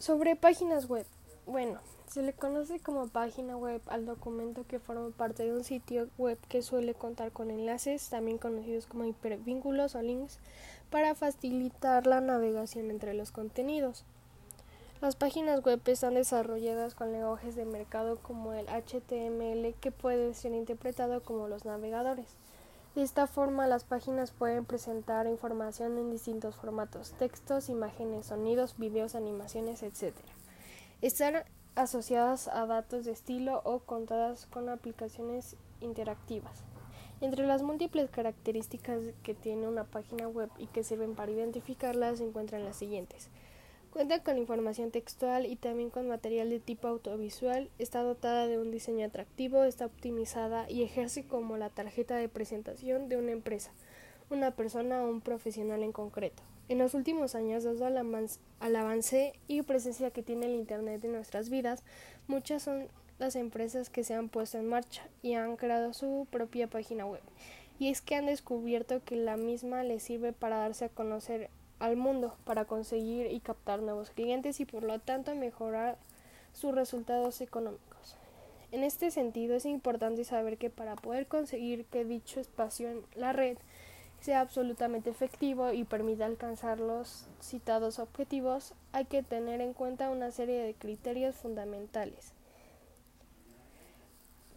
Sobre páginas web. Bueno, se le conoce como página web al documento que forma parte de un sitio web que suele contar con enlaces, también conocidos como hipervínculos o links, para facilitar la navegación entre los contenidos. Las páginas web están desarrolladas con lenguajes de mercado como el HTML que puede ser interpretado como los navegadores. De esta forma, las páginas pueden presentar información en distintos formatos, textos, imágenes, sonidos, videos, animaciones, etc. Están asociadas a datos de estilo o contadas con aplicaciones interactivas. Entre las múltiples características que tiene una página web y que sirven para identificarlas se encuentran las siguientes. Cuenta con información textual y también con material de tipo audiovisual, está dotada de un diseño atractivo, está optimizada y ejerce como la tarjeta de presentación de una empresa, una persona o un profesional en concreto. En los últimos años, dado al avance y presencia que tiene el Internet en nuestras vidas, muchas son las empresas que se han puesto en marcha y han creado su propia página web. Y es que han descubierto que la misma les sirve para darse a conocer al mundo para conseguir y captar nuevos clientes y por lo tanto mejorar sus resultados económicos. En este sentido es importante saber que para poder conseguir que dicho espacio en la red sea absolutamente efectivo y permita alcanzar los citados objetivos, hay que tener en cuenta una serie de criterios fundamentales.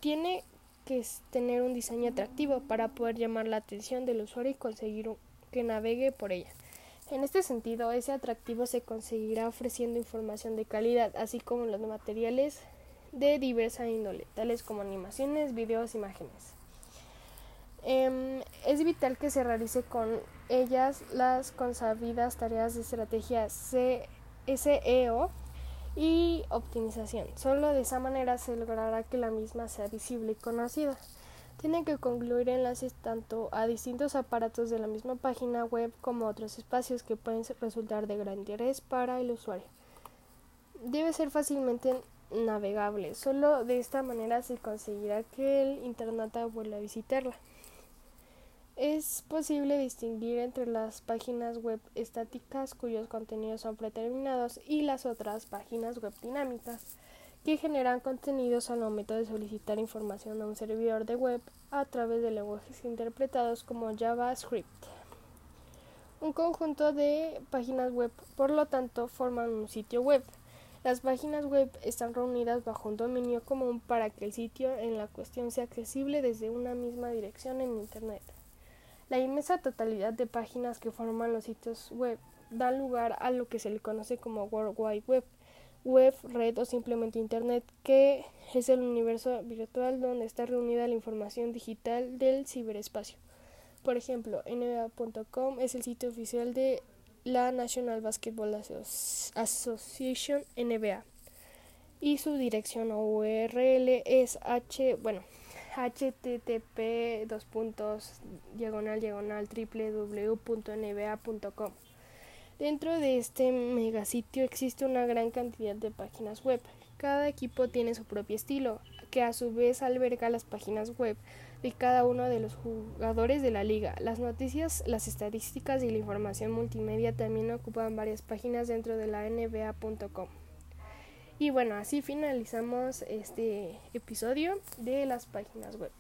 Tiene que tener un diseño atractivo para poder llamar la atención del usuario y conseguir que navegue por ella. En este sentido, ese atractivo se conseguirá ofreciendo información de calidad, así como los materiales de diversa índole, tales como animaciones, videos, imágenes. Em, es vital que se realice con ellas las consabidas tareas de estrategia SEO y optimización. Solo de esa manera se logrará que la misma sea visible y conocida tiene que concluir enlaces tanto a distintos aparatos de la misma página web como a otros espacios que pueden resultar de gran interés para el usuario. Debe ser fácilmente navegable, solo de esta manera se conseguirá que el internauta vuelva a visitarla. Es posible distinguir entre las páginas web estáticas cuyos contenidos son predeterminados y las otras páginas web dinámicas que generan contenidos al momento de solicitar información a un servidor de web a través de lenguajes interpretados como JavaScript. Un conjunto de páginas web, por lo tanto, forman un sitio web. Las páginas web están reunidas bajo un dominio común para que el sitio en la cuestión sea accesible desde una misma dirección en Internet. La inmensa totalidad de páginas que forman los sitios web dan lugar a lo que se le conoce como World Wide Web, web, red o simplemente Internet, que es el universo virtual donde está reunida la información digital del ciberespacio. Por ejemplo, NBA.com es el sitio oficial de la National Basketball Association NBA y su dirección URL es h bueno http dos puntos diagonal diagonal www.nba.com Dentro de este megasitio existe una gran cantidad de páginas web. Cada equipo tiene su propio estilo, que a su vez alberga las páginas web de cada uno de los jugadores de la liga. Las noticias, las estadísticas y la información multimedia también ocupan varias páginas dentro de la nba.com. Y bueno, así finalizamos este episodio de las páginas web.